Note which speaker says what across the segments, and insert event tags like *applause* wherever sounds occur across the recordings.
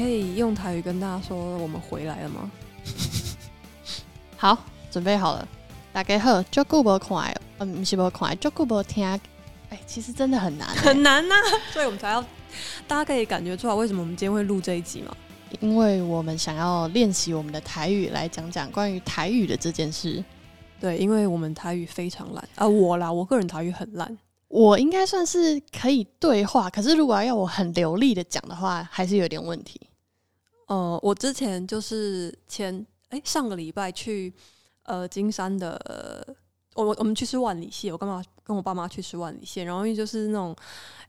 Speaker 1: 可以用台语跟大家说我们回来了吗？*laughs*
Speaker 2: 好，准备好了。大家好，就顾不看，嗯，不是无看，足久无听。哎，其实真的很难，
Speaker 1: 很难呐，*laughs* 所以我们才要，大家可以感觉出来为什么我们今天会录这一集吗？
Speaker 2: 因为我们想要练习我们的台语，来讲讲关于台语的这件事。
Speaker 1: 对，因为我们台语非常烂啊，我啦，我个人台语很烂。
Speaker 2: 我应该算是可以对话，可是如果要我很流利的讲的话，还是有点问题。
Speaker 1: 呃，我之前就是前哎上个礼拜去呃金山的，我我们去吃万里蟹，我干嘛跟我爸妈去吃万里蟹？然后就是那种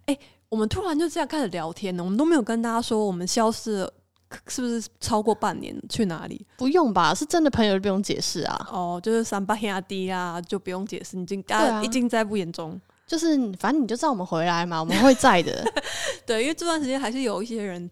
Speaker 1: 哎，我们突然就这样开始聊天呢，我们都没有跟大家说我们消失了，是不是超过半年去哪里？
Speaker 2: 不用吧，是真的朋友就不用解释啊。
Speaker 1: 哦，就是三八亚低啊，就不用解释，已经大家已经在不言中。
Speaker 2: 就是反正你就知道我们回来嘛，我们会在的。*laughs*
Speaker 1: 对，因为这段时间还是有一些人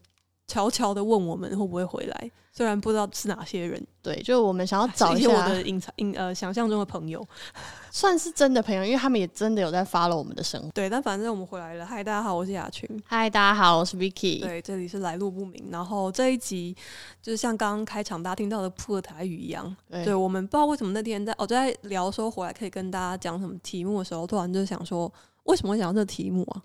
Speaker 1: 悄悄的问我们会不会回来，虽然不知道是哪些人。
Speaker 2: 对，就我们想要找一
Speaker 1: 些我的隐藏、隐呃想象中的朋友。*laughs*
Speaker 2: 算是真的朋友，因为他们也真的有在 follow 我们的生活。
Speaker 1: 对，但反正我们回来了。嗨，大家好，我是雅群。
Speaker 2: 嗨，大家好，我是 Vicky。
Speaker 1: 对，这里是来路不明。然后这一集就是像刚刚开场大家听到的破台语一样。对，我们不知道为什么那天在我在聊说回来可以跟大家讲什么题目的时候，突然就想说，为什么会讲这个题目啊？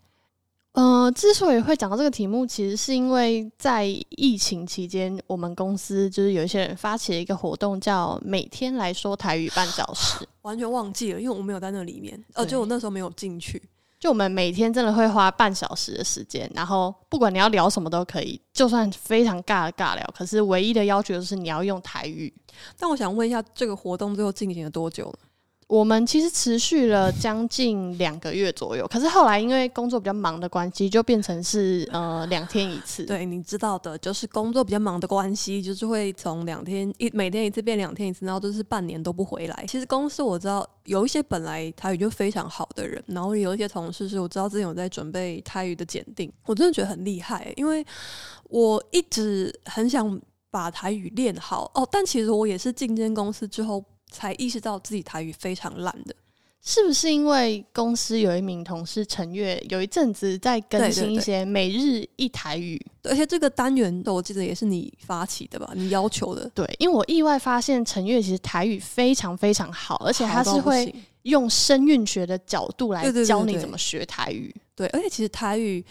Speaker 2: 呃，之所以会讲到这个题目，其实是因为在疫情期间，我们公司就是有一些人发起了一个活动，叫“每天来说台语半小时”。
Speaker 1: 完全忘记了，因为我没有在那里面，呃，就我那时候没有进去。
Speaker 2: 就我们每天真的会花半小时的时间，然后不管你要聊什么都可以，就算非常尬的尬聊，可是唯一的要求就是你要用台语。
Speaker 1: 但我想问一下，这个活动最后进行了多久呢？
Speaker 2: 我们其实持续了将近两个月左右，可是后来因为工作比较忙的关系，就变成是呃两天一次。
Speaker 1: 对，你知道的，就是工作比较忙的关系，就是会从两天一每天一次变两天一次，然后就是半年都不回来。其实公司我知道有一些本来台语就非常好的人，然后有一些同事是我知道之前有在准备台语的检定，我真的觉得很厉害，因为我一直很想把台语练好哦，但其实我也是进间公司之后。才意识到自己台语非常烂的，
Speaker 2: 是不是因为公司有一名同事陈月有一阵子在更新一些每日一台语，
Speaker 1: 而且这个单元我记得也是你发起的吧？你要求的？
Speaker 2: 对，因为我意外发现陈月其实台语非常非常好，而且他是会用声韵学的角度来教你怎么学台语。
Speaker 1: 对，而且其实台语，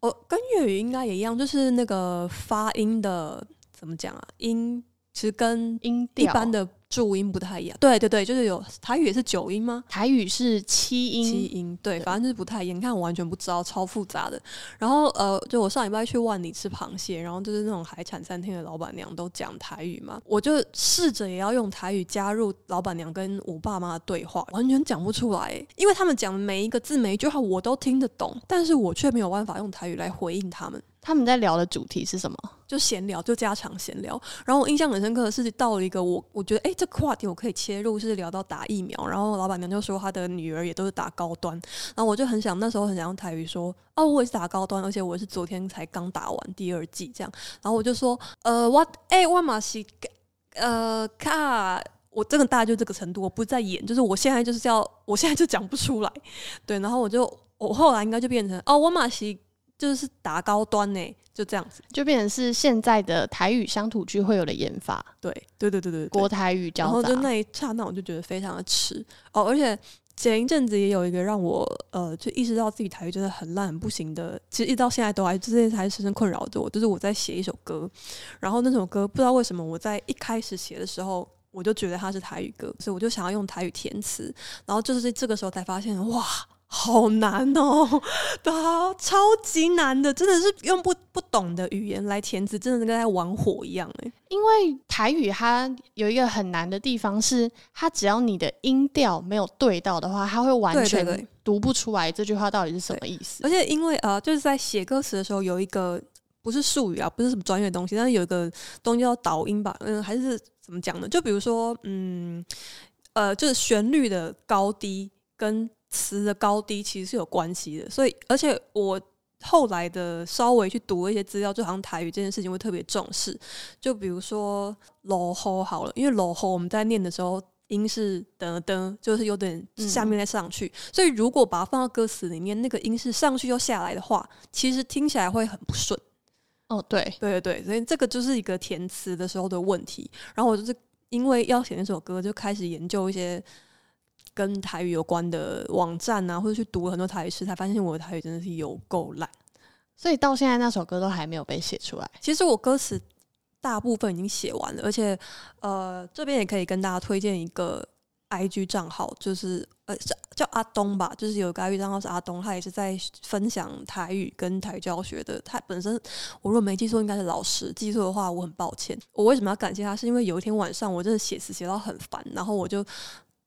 Speaker 1: 哦，跟粤语应该也一样，就是那个发音的怎么讲啊？音其实跟
Speaker 2: 音
Speaker 1: 一般的。注音不太一样，对对对，就是有台语也是九音吗？
Speaker 2: 台语是七音，
Speaker 1: 七音，对，反正就是不太一样。你看我完全不知道，超复杂的。然后呃，就我上礼拜去万里吃螃蟹，然后就是那种海产餐厅的老板娘都讲台语嘛，我就试着也要用台语加入老板娘跟我爸妈的对话，完全讲不出来，因为他们讲的每一个字每一句话我都听得懂，但是我却没有办法用台语来回应他们。
Speaker 2: 他们在聊的主题是什么？
Speaker 1: 就闲聊，就家常闲聊。然后我印象很深刻的是，到了一个我我觉得，哎，这个话题我可以切入，是聊到打疫苗。然后老板娘就说，她的女儿也都是打高端。然后我就很想，那时候很想用台语说，哦，我也是打高端，而且我是昨天才刚打完第二季这样。然后我就说，呃，我哎，我马西，呃，卡，我真的大概就这个程度，我不在演，就是我现在就是要，我现在就讲不出来。对，然后我就，我后来应该就变成，哦，我马西。就是达高端呢，就这样子，
Speaker 2: 就变成是现在的台语乡土剧会有的演法。
Speaker 1: 对，对，对，对，对，
Speaker 2: 国台语交
Speaker 1: 然后就那一刹那，我就觉得非常的迟哦。而且前一阵子也有一个让我呃，就意识到自己台语真的很烂、很不行的。其实一直到现在都还这件事还是深深困扰着我。就是我在写一首歌，然后那首歌不知道为什么我在一开始写的时候，我就觉得它是台语歌，所以我就想要用台语填词。然后就是这个时候才发现，哇！好难哦，*laughs* 对啊，超级难的，真的是用不不懂的语言来填词，真的是跟在玩火一样哎。
Speaker 2: 因为台语它有一个很难的地方，是它只要你的音调没有对到的话，它会完全读不出来这句话到底是什么意思。
Speaker 1: 而且因为呃，就是在写歌词的时候，有一个不是术语啊，不是什么专业的东西，但是有一个东西叫导音吧，嗯，还是怎么讲呢？就比如说，嗯，呃，就是旋律的高低跟。词的高低其实是有关系的，所以而且我后来的稍微去读一些资料，就好像台语这件事情会特别重视。就比如说“ low 好了，因为“ low 我们在念的时候音是噔噔，就是有点下面再上去，所以如果把它放到歌词里面，那个音是上去又下来的话，其实听起来会很不顺。
Speaker 2: 哦，对，
Speaker 1: 对对对，所以这个就是一个填词的时候的问题。然后我就是因为要写那首歌，就开始研究一些跟台语有关的网站啊，或者去读了很多台语诗，才发现我的台语真的是有够烂。
Speaker 2: 所以到现在那首歌都还没有被写出来。
Speaker 1: 其实我歌词大部分已经写完了，而且呃，这边也可以跟大家推荐一个 I G 账号，就是呃是叫阿东吧，就是有个 I G 账号是阿东，他也是在分享台语跟台语教学的。他本身我如果没记错，应该是老师，记错的话我很抱歉。我为什么要感谢他？是因为有一天晚上我真的写词写到很烦，然后我就。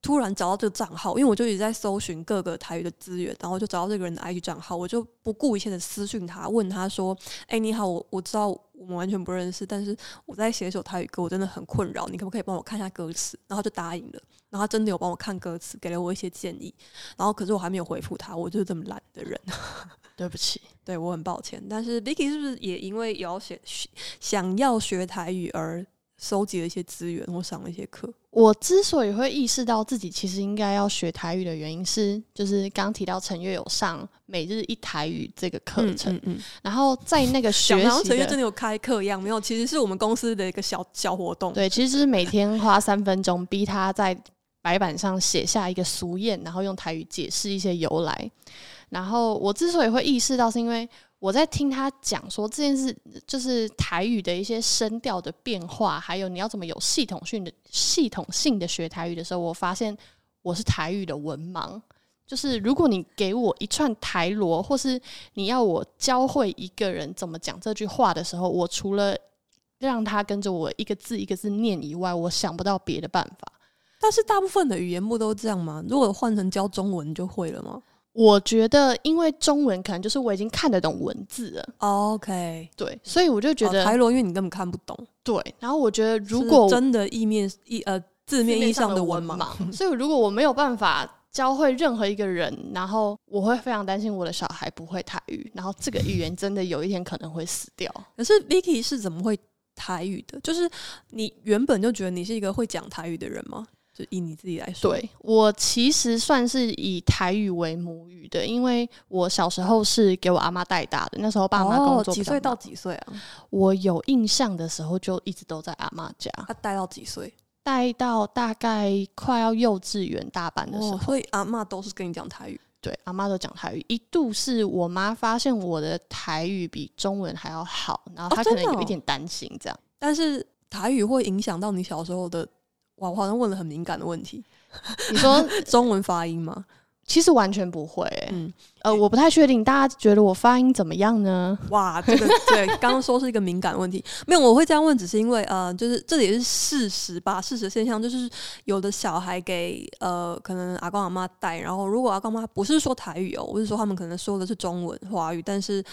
Speaker 1: 突然找到这个账号，因为我就一直在搜寻各个台语的资源，然后就找到这个人的 IG 账号，我就不顾一切的私讯他，问他说：“哎，你好，我我知道我们完全不认识，但是我在写一首台语歌，我真的很困扰，你可不可以帮我看一下歌词？”然后就答应了，然后他真的有帮我看歌词，给了我一些建议，然后可是我还没有回复他，我就是这么懒的人，
Speaker 2: 对不起，
Speaker 1: 对我很抱歉。但是 Vicky 是不是也因为也要学想要学台语而？收集了一些资源，或上了一些课。
Speaker 2: 我之所以会意识到自己其实应该要学台语的原因是，就是刚提到陈月有上每日一台语这个课程，嗯嗯，然后在那个学习，
Speaker 1: 陈月真的有开课一样，没有，其实是我们公司的一个小小活动。
Speaker 2: 对，其实就是每天花三分钟，逼他在白板上写下一个俗谚，然后用台语解释一些由来。然后我之所以会意识到，是因为。我在听他讲说这件事，就是台语的一些声调的变化，还有你要怎么有系统性的、系统性的学台语的时候，我发现我是台语的文盲。就是如果你给我一串台罗，或是你要我教会一个人怎么讲这句话的时候，我除了让他跟着我一个字一个字念以外，我想不到别的办法。
Speaker 1: 但是大部分的语言不都这样吗？如果换成教中文就会了吗？
Speaker 2: 我觉得，因为中文可能就是我已经看得懂文字了。
Speaker 1: OK，
Speaker 2: 对，所以我就觉得
Speaker 1: 台罗，因为你根本看不懂。
Speaker 2: 对，然后我觉得，如果
Speaker 1: 真的意面意呃字面意义上的文盲，*laughs*
Speaker 2: 所以如果我没有办法教会任何一个人，然后我会非常担心我的小孩不会台语，然后这个语言真的有一天可能会死掉。*laughs*
Speaker 1: 可是 Vicky 是怎么会台语的？就是你原本就觉得你是一个会讲台语的人吗？就以你自己来说，
Speaker 2: 对我其实算是以台语为母语的，因为我小时候是给我阿妈带大的，那时候爸妈工作
Speaker 1: 几岁到几岁啊？
Speaker 2: 我有印象的时候就一直都在阿妈家。
Speaker 1: 他带到几岁？
Speaker 2: 带到大概快要幼稚园大班的时候，
Speaker 1: 所以阿妈都是跟你讲台语。
Speaker 2: 对，阿妈都讲台语。一度是我妈发现我的台语比中文还要好，然后她可能有一点担心这样。
Speaker 1: 但是台语会影响到你小时候的。哇，我好像问了很敏感的问题。*laughs*
Speaker 2: 你说 *laughs*
Speaker 1: 中文发音吗？
Speaker 2: 其实完全不会。嗯，呃，我不太确定，大家觉得我发音怎么样呢？
Speaker 1: 哇，这个 *laughs* 对，刚刚说是一个敏感问题。没有，我会这样问，只是因为呃，就是这也是事实吧。事实现象就是，有的小孩给呃，可能阿公阿妈带，然后如果阿公妈不是说台语哦，我是说他们可能说的是中文华语，但是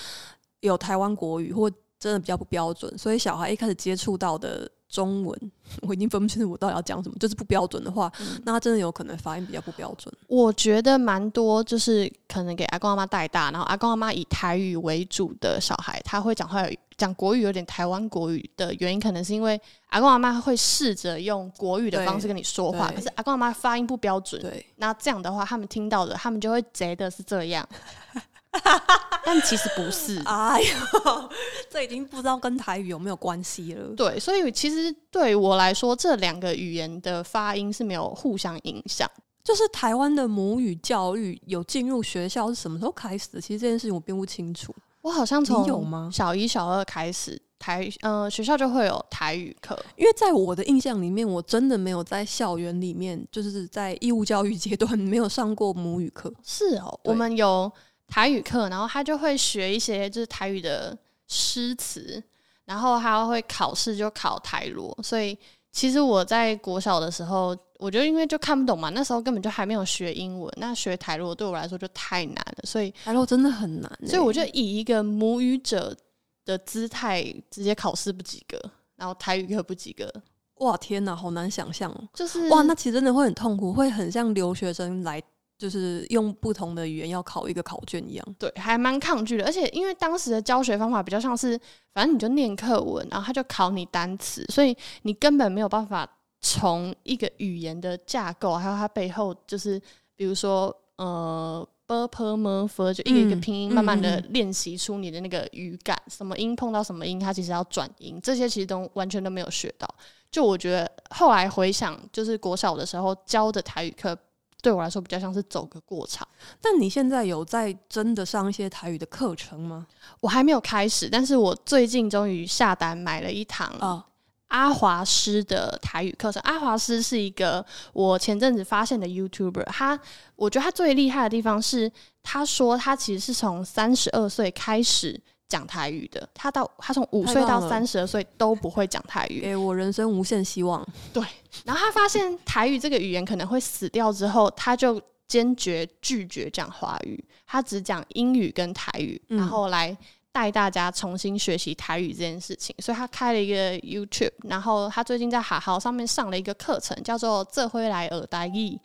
Speaker 1: 有台湾国语或真的比较不标准，所以小孩一开始接触到的。中文 *laughs* 我已经分不清楚我到底要讲什么，就是不标准的话，那他真的有可能发音比较不标准。
Speaker 2: 我觉得蛮多，就是可能给阿公阿妈带大，然后阿公阿妈以台语为主的小孩，他会讲话讲国语有点台湾国语的原因，可能是因为阿公阿妈会试着用国语的方式跟你说话，可是阿公阿妈发音不标准，
Speaker 1: 对，
Speaker 2: 那这样的话，他们听到的，他们就会觉得是这样。*laughs* *laughs* 但其实不是，*laughs*
Speaker 1: 哎呦，*laughs* 这已经不知道跟台语有没有关系了。
Speaker 2: 对，所以其实对我来说，这两个语言的发音是没有互相影响。
Speaker 1: 就是台湾的母语教育有进入学校是什么时候开始的？其实这件事情我并不清楚。
Speaker 2: 我好像从
Speaker 1: 有吗？
Speaker 2: 小一、小二开始，台呃学校就会有台语课。
Speaker 1: 因为在我的印象里面，我真的没有在校园里面，就是在义务教育阶段没有上过母语课。
Speaker 2: 是哦，我们有。台语课，然后他就会学一些就是台语的诗词，然后他会考试就考台罗。所以其实我在国小的时候，我觉得因为就看不懂嘛，那时候根本就还没有学英文，那学台罗对我来说就太难了。所以
Speaker 1: 台罗真的很难，
Speaker 2: 所以我就以一个母语者的姿态，直接考试不及格，然后台语课不及格。
Speaker 1: 哇天哪，好难想象哦！
Speaker 2: 就是
Speaker 1: 哇，那其实真的会很痛苦，会很像留学生来。就是用不同的语言要考一个考卷一样，
Speaker 2: 对，还蛮抗拒的。而且因为当时的教学方法比较像是，反正你就念课文，然后他就考你单词，所以你根本没有办法从一个语言的架构，还有它背后就是，比如说呃 b p m f，就一个一个
Speaker 1: 嗯
Speaker 2: 拼音，慢慢的
Speaker 1: 嗯
Speaker 2: 练习出你的那个语感，什么音碰到什么音，它其实要转音，这些其实都完全都没有学到。就我觉得后来回想，就是国小的时候教的台语课，对我来说比较像是走个过场。
Speaker 1: 但你现在有在真的上一些台语的课程吗？
Speaker 2: 我还没有开始，但是我最近终于下单买了一堂
Speaker 1: 啊，
Speaker 2: 阿华师的台语课程。阿华师是一个我前阵子发现的 YouTuber，他我觉得他最厉害的地方是，他说他其实是从三十二岁开始讲台语的，他到他从五岁到三十二岁都不会讲台语，
Speaker 1: 给我人生无限希望。
Speaker 2: 对然后他发现台语这个语言可能会死掉之后，他就坚决拒绝讲华语，他只讲英语跟台语，
Speaker 1: 嗯
Speaker 2: 然后来带大家重新学习台语这件事情。所以他开了一个 YouTube，然后他最近在哈好上面上了一个课程，叫做“这回来耳台语”。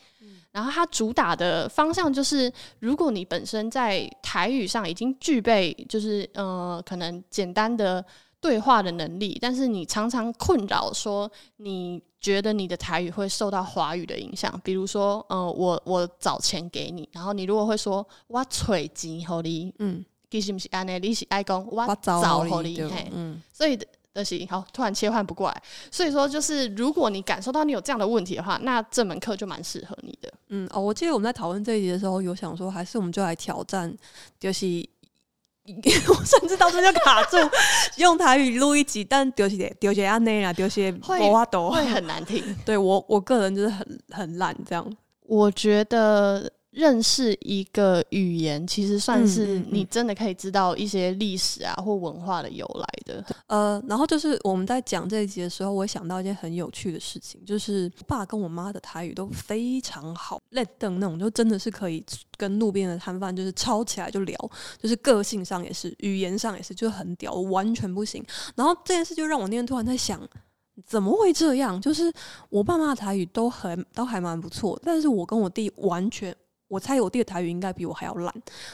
Speaker 2: 然后它主打的方向就是，如果你本身在台语上已经具备，就是呃，可能简单的对话的能力，但是你常常困扰说，你觉得你的台语会受到华语的影响，比如说，呃，我我找钱给你，然后你如果会说我揣钱给你，
Speaker 1: 嗯，
Speaker 2: 其实不是安尼，你是爱讲我
Speaker 1: 我
Speaker 2: 找
Speaker 1: 找
Speaker 2: 给你，
Speaker 1: 对
Speaker 2: 嘿，
Speaker 1: 嗯，
Speaker 2: 所以的是好，突然切换不过来，所以说就是如果你感受到你有这样的问题的话，那这门课就蛮适合你的。
Speaker 1: 嗯哦，我记得我们在讨论这一集的时候，有想说，还是我们就来挑战，就是 *laughs* 我甚至到这就卡住，用台语录一集，但丢些丢些阿内啦，丢些
Speaker 2: 会
Speaker 1: 我都
Speaker 2: 会很难听。*laughs*
Speaker 1: 对我我个人就是很很烂这样。
Speaker 2: 我觉得认识一个语言，其实算
Speaker 1: 嗯
Speaker 2: 是你真的可以知道一些历史啊或文化的由来的。
Speaker 1: 呃，然后就是我们在讲这一集的时候，我想到一件很有趣的事情，就是我爸跟我妈的台语都非常好，练凳那种，就真的是可以跟路边的摊贩就是抄起来就聊，就是个性上也是，语言上也是，就很屌，我完全不行。然后这件事就让我那天突然在想。怎么会这样？就是我爸妈的台语都很都还蛮不错，但是我跟我弟完全，我猜我弟的台语应该比我还要烂，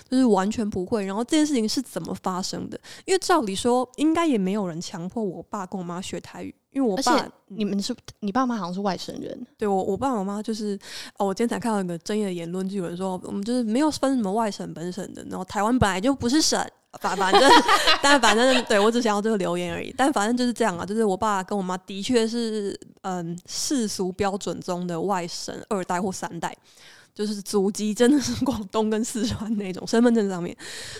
Speaker 1: 就是完全不会。然后这件事情是怎么发生的？因为照理说，应该也没有人强迫我爸跟我妈学台语，因为我爸
Speaker 2: 你们是你爸妈好像是外省人，
Speaker 1: 对我我爸我妈就是哦，我今天才看到一个争议的言论，就有人说我们就是没有分什么外省本省的，然后台湾本来就不是省。反反正，*laughs* 但反正对我只想要这个留言而已。但反正就是这样啊，就是我爸跟我妈的确是嗯世俗标准中的外省二代或三代，就是祖籍真的是广东跟四川那种，身份证上面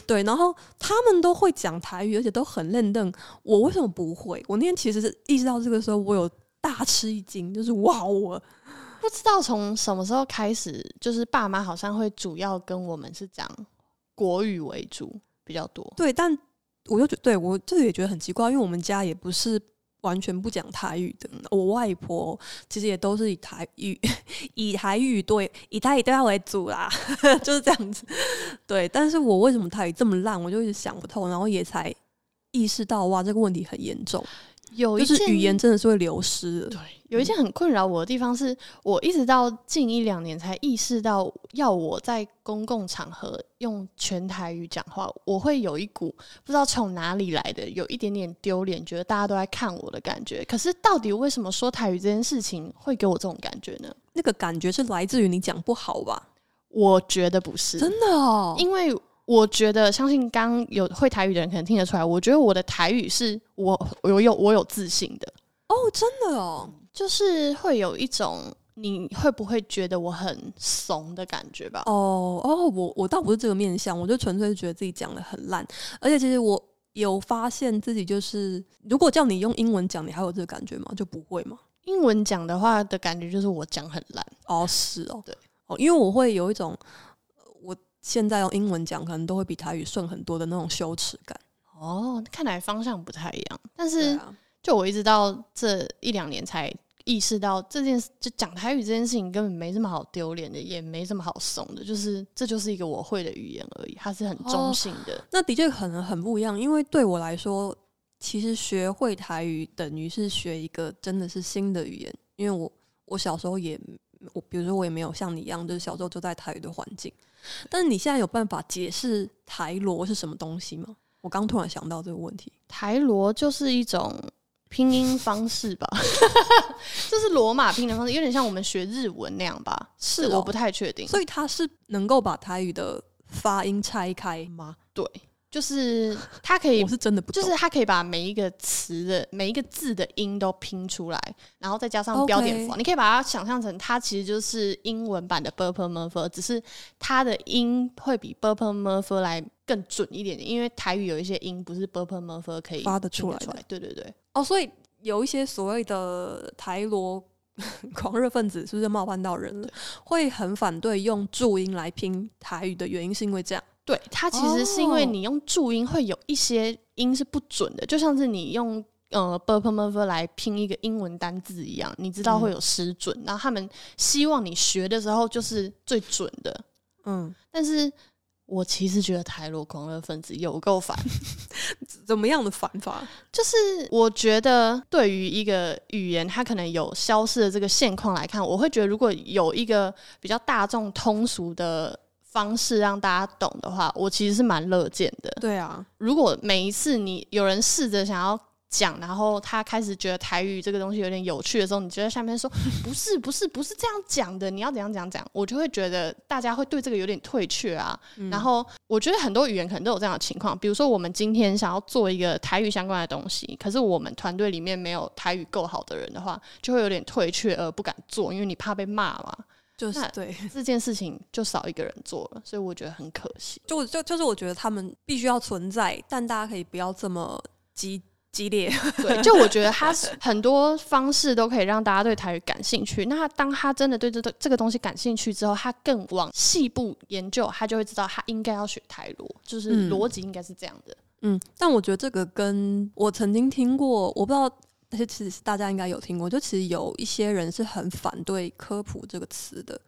Speaker 1: 对。然后他们都会讲台语，而且都很认凳。我为什么不会？我那天其实是意识到这个时候，我有大吃一惊，就是哇，我
Speaker 2: 不知道从什么时候开始，就是爸妈好像会主要跟我们是讲国语为主比较多。
Speaker 1: 对，但我就觉对我这个也觉得很奇怪，因为我们家也不是完全不讲台语的，我外婆其实也都是以台语 *laughs* 以台语对以台语对话为主啦，*laughs* 就是这样子。对，但是我为什么台语这么烂，我就一直想不透，然后也才意识到哇，这个问题很严重，
Speaker 2: 有一件
Speaker 1: 语言真的是会流失的。
Speaker 2: 对，有一件很困扰我的地方是，我一直到近一两年才意识到，要我在公共场合用全台语讲话，我会有一股不知道从哪里来的，有一点点丢脸，觉得大家都在看我的感觉。可是到底为什么说台语这件事情会给我这种感觉呢？
Speaker 1: 那个感觉是来自于你讲不好吧？
Speaker 2: 我觉得不是，
Speaker 1: 真的哦，
Speaker 2: 因为我觉得，相信刚有会台语的人可能听得出来，我觉得我的台语是我我有我有自信的，
Speaker 1: 哦，真的哦，
Speaker 2: 就是会有一种你会不会觉得我很怂的感觉吧？
Speaker 1: 哦哦，我我倒不是这个面相，我就纯粹是觉得自己讲的很烂，而且其实我有发现自己就是，如果叫你用英文讲，你还有这个感觉吗？就不会吗？
Speaker 2: 英文讲的话的感觉就是我讲很烂，
Speaker 1: 哦，是哦，
Speaker 2: 对，
Speaker 1: 哦，因为我会有一种，现在用英文讲，可能都会比台语顺很多的那种羞耻感。
Speaker 2: 哦，看来方向不太一样。但是
Speaker 1: 啊，
Speaker 2: 就我一直到这一两年才意识到这件事，就讲台语这件事情根本没什么好丢脸的，也没什么好怂的，就是这就是一个我会的语言而已，它是很中性的。
Speaker 1: 那的确可能很不一样，因为对我来说，其实学会台语等于是学一个真的是新的语言，因为我我小时候也我比如说我也没有像你一样，就是小时候就在台语的环境。但是你现在有办法解释台罗是什么东西吗？我刚突然想到这个问题。
Speaker 2: 台罗就是一种拼音方式吧，*laughs* 这是罗马拼音方式，有点像我们学日文那样吧？
Speaker 1: 是哦
Speaker 2: 我不太确定。
Speaker 1: 所以它是能够把台语的发音拆开吗？
Speaker 2: 对，就是它可以
Speaker 1: 我是真的不，
Speaker 2: 就是它可以把每一个词的每一个字的音都拼出来，然后再加上标点符号。你可以把它想象成，它其实就是英文版的 b u r p l e m u r p h 只是它的音会比 b u r p l e m u r p h 来更准一点点，因为台语有一些音不是 b u r p l e m u r p h 可以
Speaker 1: 发得出来的
Speaker 2: 出来。对对对，
Speaker 1: 哦，所以有一些所谓的台罗狂热分子，是不是冒犯到人了？会很反对用注音来拼台语的原因，是因为这样。
Speaker 2: 对，它其实是因为
Speaker 1: 哦
Speaker 2: 你用注音会有一些音是不准的，就像是你用呃 b u r p l e m u r 来拼一个英文单字一样，你知道会有失准，然后他们希望你学的时候就是最准的。
Speaker 1: 嗯，
Speaker 2: 但是我其实觉得台罗狂热分子有够烦，*laughs*
Speaker 1: 怎么样的烦法？
Speaker 2: 就是我觉得对于一个语言它可能有消失的这个现况来看，我会觉得如果有一个比较大众通俗的方式让大家懂的话，我其实是蛮乐见的。
Speaker 1: 对啊，
Speaker 2: 如果每一次你有人试着想要讲，然后他开始觉得台语这个东西有点有趣的时候，你就在下面说不是不是不是这样讲的，你要怎样怎样讲，我就会觉得大家会对这个有点退却啊。然后我觉得很多语言可能都有这样的情况，比如说我们今天想要做一个台语相关的东西，可是我们团队里面没有台语够好的人的话，就会有点退却而不敢做，因为你怕被骂嘛。那
Speaker 1: 就是对，
Speaker 2: 这件事情就少一个人做了，所以我觉得很可惜。
Speaker 1: 就就就是我觉得他们必须要存在，但大家可以不要这么激激烈。*laughs*
Speaker 2: 对，就我觉得他是 *laughs* 很多方式都可以让大家对台语感兴趣。那当他真的对这个这个东西感兴趣之后，他更往细部研究，他就会知道他应该要学台罗，就是
Speaker 1: 嗯
Speaker 2: 逻辑应该是这样的。
Speaker 1: 嗯，但我觉得这个跟我曾经听过，我不知道，但是其实大家应该有听过，就其实有一些人是很反对科普这个词的。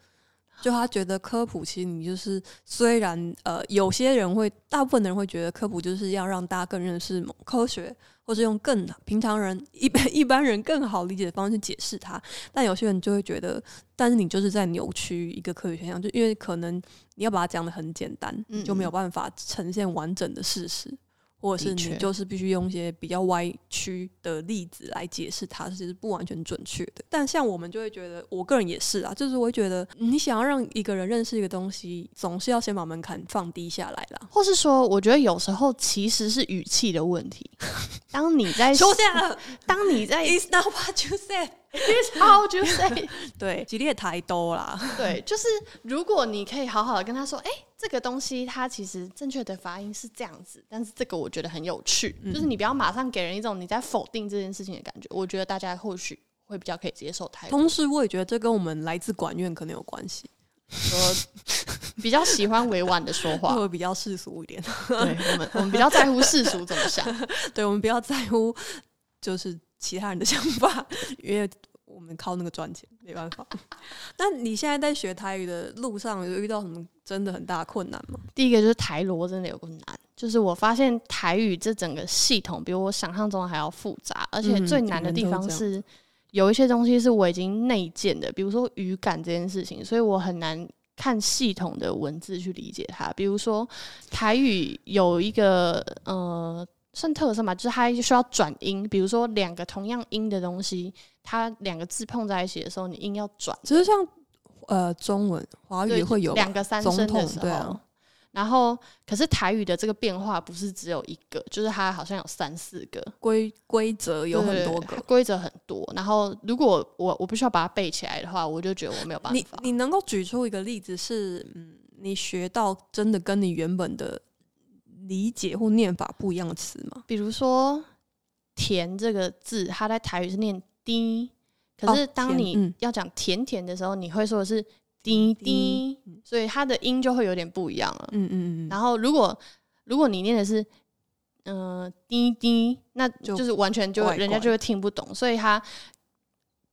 Speaker 1: 就他觉得科普，其实你就是虽然呃，有些人会，大部分的人会觉得科普就是要让大家更认识某科学，或是用更平常人一般一般人更好理解的方式解释它。但有些人就会觉得，但是你就是在扭曲一个科学现象，就因为可能你要把它讲的很简单，就没有办法呈现完整的事实。或者是你就是必须用一些比较歪曲的例子来解释它，其实不完全准确的。但像我们就会觉得，我个人也是啊，就是我会觉得，你想要让一个人认识一个东西，总是要先把门槛放低下来啦。
Speaker 2: 或是说，我觉得有时候其实是语气的问题。*laughs* 当你在 *laughs*
Speaker 1: 出现了
Speaker 2: 当你在
Speaker 1: ，It's not what you said。*laughs*
Speaker 2: How would you say？*laughs*
Speaker 1: 对，激烈太多啦。
Speaker 2: 对，就是如果你可以好好的跟他说，哎、这个东西它其实正确的发音是这样子，但是这个我觉得很有趣，就是你不要马上给人一种你在否定这件事情的感觉。我觉得大家或许会比较可以接受台语，
Speaker 1: 同时，我也觉得这跟我们来自管院可能有关系，
Speaker 2: 说比较喜欢委婉的说话。*laughs*
Speaker 1: 会比较世俗一点。
Speaker 2: 对我们，我们比较在乎世俗怎么想。
Speaker 1: 对，我们比较在乎就是其他人的想法，*laughs* 因为我们靠那个赚钱，没办法。*laughs* 那你现在在学台语的路上，有遇到什么真的很大的困难吗？
Speaker 2: 第一个就是台罗真的有个难，就是我发现台语这整个系统比我想象中的还要复杂，而且
Speaker 1: 嗯
Speaker 2: 最难的地方是有一些东西是我已经内建的，比如说语感这件事情，所以我很难看系统的文字去理解它。比如说台语有一个呃。算特色嘛，就是它需要转音，比如说两个同样音的东西，它两个字碰在一起的时候，你音要转。
Speaker 1: 只是像呃中文、华语会有
Speaker 2: 两个三声的时候，然后可是台语的这个变化不是只有一个，就是它好像有三四个，
Speaker 1: 规规则有很多个。
Speaker 2: 规则很多。然后如果我我不需要把它背起来的话，我就觉得我没有办法
Speaker 1: 你
Speaker 2: 法。
Speaker 1: 你能够举出一个例子是，嗯，你学到真的跟你原本的理解或念法不一样的词吗？
Speaker 2: 比如说“甜”这个字，它在台语是念“滴”，可是当你
Speaker 1: 嗯
Speaker 2: 要讲甜甜的时候，你会说的是“滴滴”，所以它的音就会有点不一样了。
Speaker 1: 嗯嗯嗯，
Speaker 2: 然后如果如果你念的是嗯、呃滴滴，那
Speaker 1: 就
Speaker 2: 就是完全就人家就会听不懂，所以他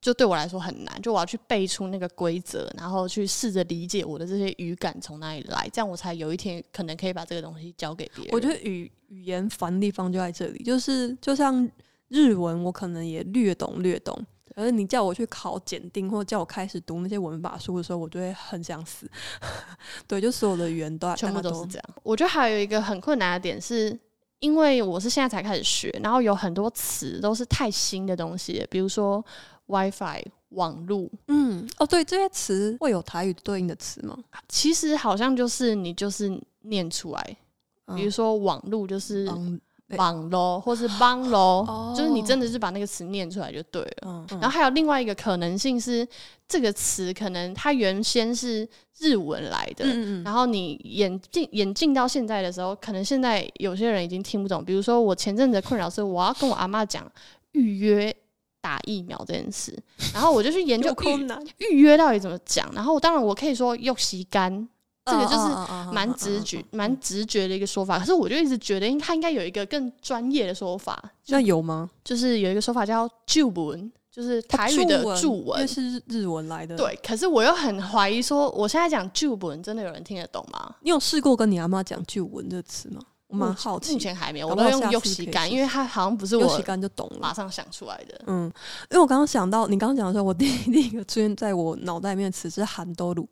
Speaker 2: 就对我来说很难，就我要去背出那个规则，然后去试着理解我的这些语感从哪里来，这样我才有一天可能可以把这个东西交给别人。
Speaker 1: 我觉得语语言烦的地方就在这里，就是就像日文，我可能也略懂略懂，可是你叫我去考检定，或者叫我开始读那些文法书的时候，我就会很想死。*laughs* 对，就所有的语言都
Speaker 2: 全部都是这样。我觉得还有一个很困难的点是。因为我是现在才开始学，然后有很多词都是太新的东西，比如说 WiFi、网路，
Speaker 1: 嗯，哦，对，这些词会有台语对应的词吗？
Speaker 2: 其实好像就是你就是念出来，
Speaker 1: 嗯
Speaker 2: 比如说网路就是网喽，或是帮喽，
Speaker 1: 哦
Speaker 2: 就是你真的是把那个词念出来就对了。
Speaker 1: 嗯，
Speaker 2: 然后还有另外一个可能性是，这个词可能它原先是日文来的，
Speaker 1: 嗯嗯
Speaker 2: 然后你演进演进到现在的时候，可能现在有些人已经听不懂。比如说我前阵子的困扰是，我要跟我阿妈讲预约打疫苗这件事，然后我就去研究预预约到底怎么讲。然后当然我可以说用吸干，这个就是
Speaker 1: 是
Speaker 2: 蛮直觉、蛮直觉的一个说法。可是我就一直觉得，应它应该有一个更专业的说法，
Speaker 1: 那有吗？
Speaker 2: 就是有一个说法叫旧文，就是台语的注文。
Speaker 1: 是日文来的。，
Speaker 2: 对，可是我又很怀疑说，我现在讲旧文，真的有人听得懂吗？
Speaker 1: 你有试过跟你阿妈讲“旧文”这个词吗？我蛮好奇
Speaker 2: 目，前还没有，我都用
Speaker 1: 下次可以
Speaker 2: 右洗干，因为它好像不是
Speaker 1: 有
Speaker 2: 我
Speaker 1: 洗干就懂了。
Speaker 2: 马上想出来的。
Speaker 1: 嗯，因为我刚刚想到你刚刚讲的时候，我第 *laughs* 第一个出现在我脑袋里面的词是“韩多鲁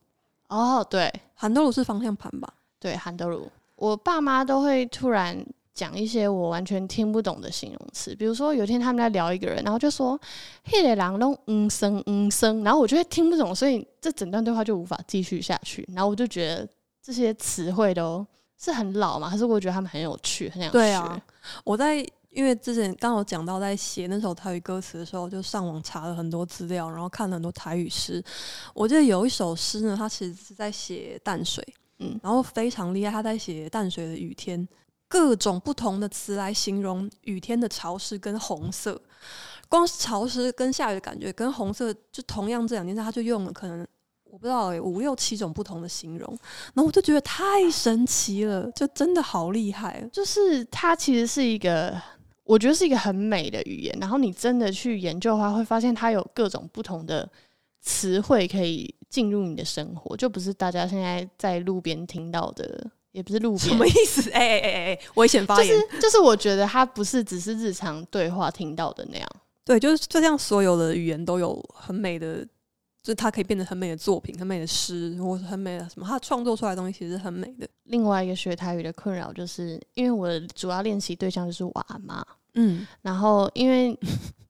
Speaker 2: 哦，对”，
Speaker 1: 韩多鲁是方向盘吧？
Speaker 2: 对，韩多鲁，我爸妈都会突然讲一些我完全听不懂的形容词，比如说有一天他们在聊一个人，然后就说“黑的狼弄嗯声嗯声”，然后我就会听不懂，所以这整段对话就无法继续下去。然后我就觉得这些词汇都是很老嘛，可是我觉得他们很有趣，很想学
Speaker 1: 对啊，我在因为之前刚好讲到在写那首台语歌词的时候，就上网查了很多资料，然后看了很多台语诗。我记得有一首诗呢，它其实是在写淡水，
Speaker 2: 嗯
Speaker 1: 然后非常厉害，他在写淡水的雨天，各种不同的词来形容雨天的潮湿跟红色。光是潮湿跟下雨的感觉，跟红色就同样这两件事，他就用了可能我不知道欸五六七种不同的形容，然后我就觉得太神奇了，就真的好厉害。
Speaker 2: 就是它其实是一个，我觉得是一个很美的语言。然后你真的去研究的话，会发现它有各种不同的词汇可以进入你的生活，就不是大家现在在路边听到的，也不是路边
Speaker 1: 什么。意思？哎哎哎哎，危险发
Speaker 2: 就
Speaker 1: 言。
Speaker 2: 是就是，我觉得它不是只是日常对话听到的那样。
Speaker 1: 对，就是就像所有的语言都有很美的，就是它可以变成很美的作品、很美的诗，或是很美的什么，它创作出来的东西其实是很美的。
Speaker 2: 另外一个学台语的困扰，就是因为我的主要练习对象就是我阿妈，
Speaker 1: 嗯，
Speaker 2: 然后因为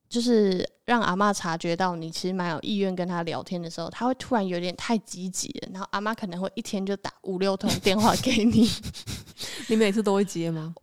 Speaker 2: 就是让阿妈察觉到你其实蛮有意愿跟她聊天的时候，她会突然有点太积极了，然后阿妈可能会一天就打五六通电话给你，*laughs*
Speaker 1: 你每次都会接吗？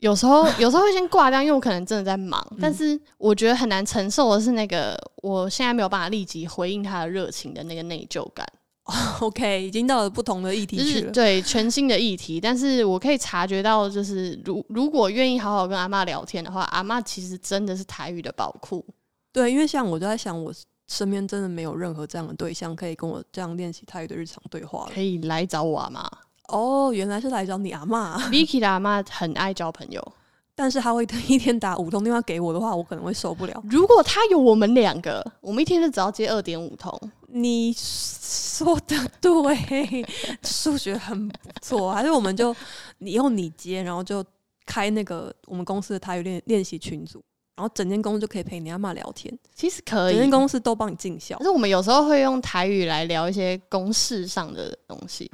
Speaker 2: 有时候 *laughs* 有时候会先挂掉，因为我可能真的在忙，
Speaker 1: 嗯
Speaker 2: 但是我觉得很难承受的是那个我现在没有办法立即回应他的热情的那个内疚感。*laughs*
Speaker 1: OK，已经到了不同的议题
Speaker 2: 就是
Speaker 1: 去了。
Speaker 2: 对全新的议题，但是我可以察觉到，就是如如果愿意好好跟阿妈聊天的话，阿妈其实真的是台语的宝库。
Speaker 1: 对，因为像我就在想，我身边真的没有任何这样的对象可以跟我这样练习台语的日常对话了。
Speaker 2: 可以来找我阿妈
Speaker 1: 哦，原来是来找你阿妈，，*laughs*
Speaker 2: Vicky 的阿妈很爱交朋友。
Speaker 1: 但是他会一天打五通电话给我的话，我可能会受不了。
Speaker 2: 如果他有我们两个，我们一天就只要接二点五通。
Speaker 1: 你说的对，数学很不错。还是我们就你用你接，然后就开那个我们公司的台语练练习群组，然后整间公司就可以陪你阿妈聊天，
Speaker 2: 其实可以
Speaker 1: 整间，公司都帮你尽孝
Speaker 2: 可。是我们有时候会用台语来聊一些公事上的东西。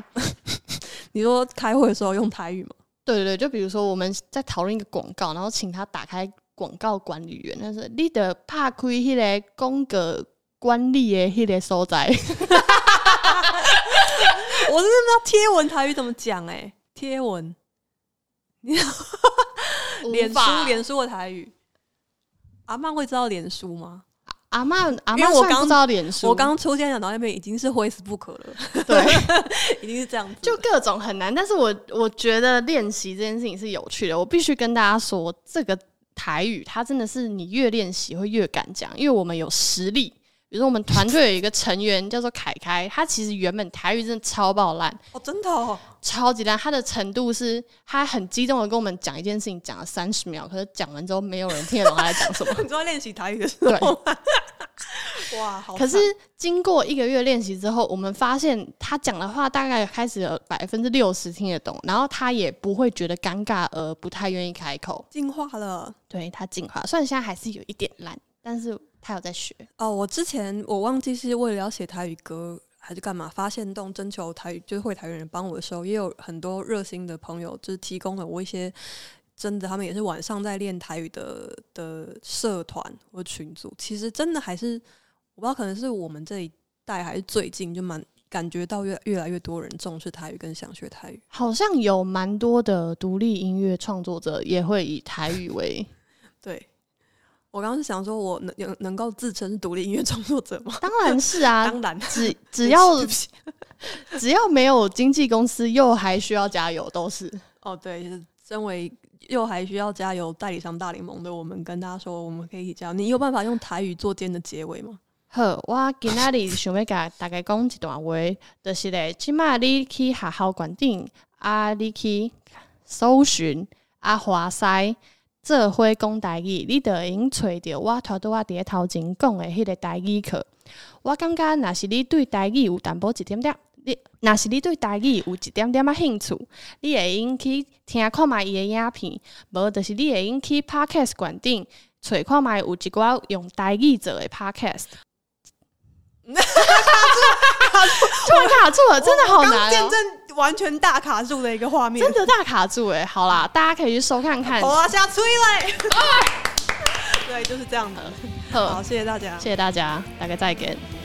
Speaker 2: *laughs*
Speaker 1: 你说开会的时候用台语吗？
Speaker 2: 对对对，就比如说我们在讨论一个广告，然后请他打开广告管理员，但是你得怕开迄个公告管理的迄个所在。*laughs*
Speaker 1: 我真的不知道贴文台语怎么讲哎、贴文，脸书脸书的台语，阿妈会知道脸书吗？
Speaker 2: 阿妈阿
Speaker 1: 妈我刚
Speaker 2: 知道脸书，
Speaker 1: 我刚出现在脑袋里面已经是 Facebook 了，
Speaker 2: 对，*laughs*
Speaker 1: 已经是这样子，
Speaker 2: 就各种很难。但是我我觉得练习这件事情是有趣的。我必须跟大家说，这个台语它真的是你越练习会越敢讲，因为我们有实力。比如说，我们团队有一个成员叫做凯凯，他其实原本台语真的超爆烂，
Speaker 1: 哦，真的哦，
Speaker 2: 超级烂。他的程度是，他很激动的跟我们讲一件事情，讲了三十秒，可是讲完之后没有人听得懂他在讲什么。*laughs*
Speaker 1: 你知道练习台语的时
Speaker 2: 对，
Speaker 1: 候，哇，好
Speaker 2: 可是
Speaker 1: 惨
Speaker 2: 经过一个月练习之后，我们发现他讲的话大概开始有百分之六十听得懂，然后他也不会觉得尴尬而不太愿意开口。
Speaker 1: 进化了。
Speaker 2: 对他进化，虽然现在还是有一点烂，但是他有在学。
Speaker 1: 哦，我之前我忘记是为了要写台语歌还是干嘛，发现动征求台语就是会台语人帮我的时候，也有很多热心的朋友就是提供了我一些真的，他们也是晚上在练台语的的社团或群组。其实真的还是我不知道，可能是我们这一代还是最近就蛮感觉到越越来越多人重视台语跟想学台语。
Speaker 2: 好像有蛮多的独立音乐创作者也会以台语为，
Speaker 1: 对我刚刚是想说，我能能能够自称是独立音乐创作者吗？
Speaker 2: 当然是啊，*laughs*
Speaker 1: 当然，*laughs*
Speaker 2: 只只要 *laughs* 只要没有经纪公司，又还需要加油，都是。
Speaker 1: 哦，对，就是身为又还需要加油代理商大联盟的我们，跟大家说，我们可以加油。你有办法用台语做今天的结尾吗？
Speaker 2: 好，我今仔日想要甲大家讲一段话，就是咧，即码你去学校馆顶啊，你去搜寻啊，华西做伙讲台语，你就会用找着我拄拄我伫咧头前讲的迄个台语课。我感觉，若是你对台语有淡薄一点点，你若是你对台语有一点点仔兴趣，你会用去听看觅伊的影片，无就是你会用去 Podcast 馆顶找看觅有一寡用台语做的 Podcast。*laughs* *laughs* 突然卡住了，真的好难、哦，
Speaker 1: 见证完全大卡住的一个画面，
Speaker 2: 真的大卡住哎！好啦，大家可以去收看看。
Speaker 1: 我下催嘞。*laughs* 对，就是这样的。
Speaker 2: 好
Speaker 1: 好，谢谢大家。
Speaker 2: 谢谢大家，大家再见。